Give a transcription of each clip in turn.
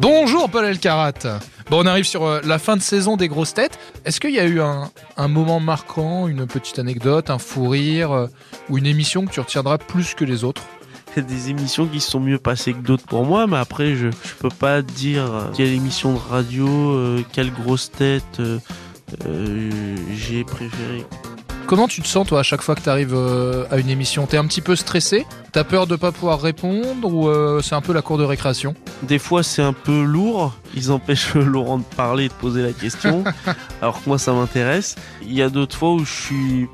Bonjour Paul Elkarat. Bon, on arrive sur euh, la fin de saison des grosses têtes. Est-ce qu'il y a eu un, moment marquant, une petite anecdote, un fou rire euh, ou une émission que tu retiendras plus que les autres? Des émissions qui sont mieux passées que d'autres pour moi, mais après, je, je peux pas dire euh, quelle émission de radio, quelle grosse tête j'ai préféré. Comment tu te sens toi à chaque fois que tu arrives à une émission? T'es un petit peu stressé? T'as peur de pas pouvoir répondre ou euh, c'est un peu la cour de récréation? Des fois, c'est un peu lourd. Ils empêchent Laurent de parler et de poser la question, alors que moi, ça m'intéresse. Il y a d'autres fois où je suis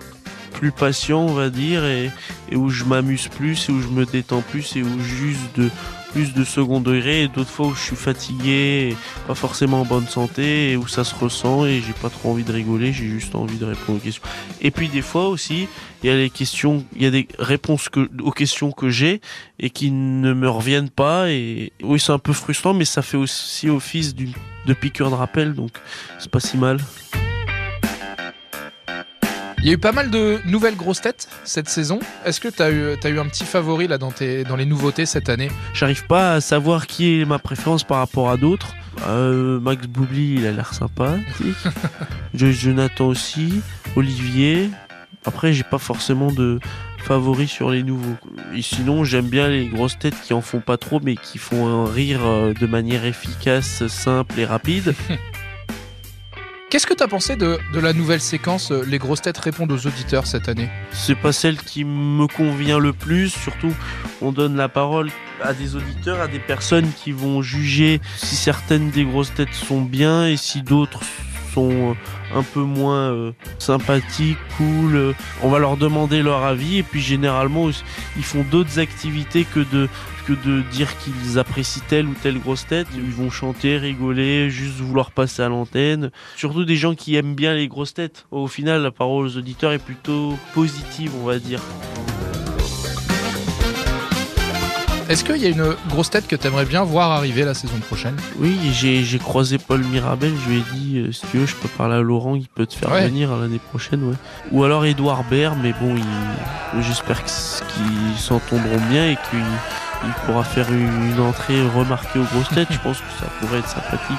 plus patient, on va dire, et, et où je m'amuse plus, et où je me détends plus, et où juste de plus de second degré, et d'autres fois où je suis fatigué, pas forcément en bonne santé, et où ça se ressent, et j'ai pas trop envie de rigoler, j'ai juste envie de répondre aux questions. Et puis des fois aussi, il y a les questions, il y a des réponses aux questions que j'ai et qui ne me reviennent pas, et oui, c'est un peu frustrant, mais ça fait aussi office de piqûre de rappel, donc c'est pas si mal. Il y a eu pas mal de nouvelles grosses têtes cette saison. Est-ce que tu as eu, t'as eu un petit favori là dans, tes, dans les nouveautés cette année? J'arrive pas à savoir qui est ma préférence par rapport à d'autres. Euh, Max Boubli, il a l'air. Joyce Jonathan aussi. Olivier. Après, j'ai pas forcément de favoris sur les nouveaux. Et sinon, j'aime bien les grosses têtes qui en font pas trop, mais qui font un rire euh, de manière efficace, simple et rapide. Qu'est-ce que tu as pensé de, de la nouvelle séquence euh, Les grosses têtes répondent aux auditeurs cette année? C'est pas celle qui me convient le plus. Surtout, on donne la parole à des auditeurs, à des personnes qui vont juger si certaines des grosses têtes sont bien et si d'autres euh, un peu moins euh, sympathiques, cool. Euh, On va leur demander leur avis et puis généralement ils font d'autres activités que de que de dire qu'ils apprécient telle ou telle grosse tête. Ils vont chanter, rigoler, juste vouloir passer à l'antenne. Surtout des gens qui aiment bien les grosses têtes. Au final, la parole aux auditeurs est plutôt positive, on va dire. Est-ce qu'il y a une grosse tête que tu aimerais bien voir arriver la saison prochaine? Oui, j'ai j'ai croisé Paul Mirabel, je lui ai dit, euh, si tu veux, je peux parler à Laurent, il peut te faire Ouais. venir l'année prochaine, ouais. Ou alors Edouard Baird, mais bon, j'espère qu'ils s'entendront bien et qu'il il pourra faire une, une entrée remarquée aux grosses têtes. je pense que ça pourrait être sympathique.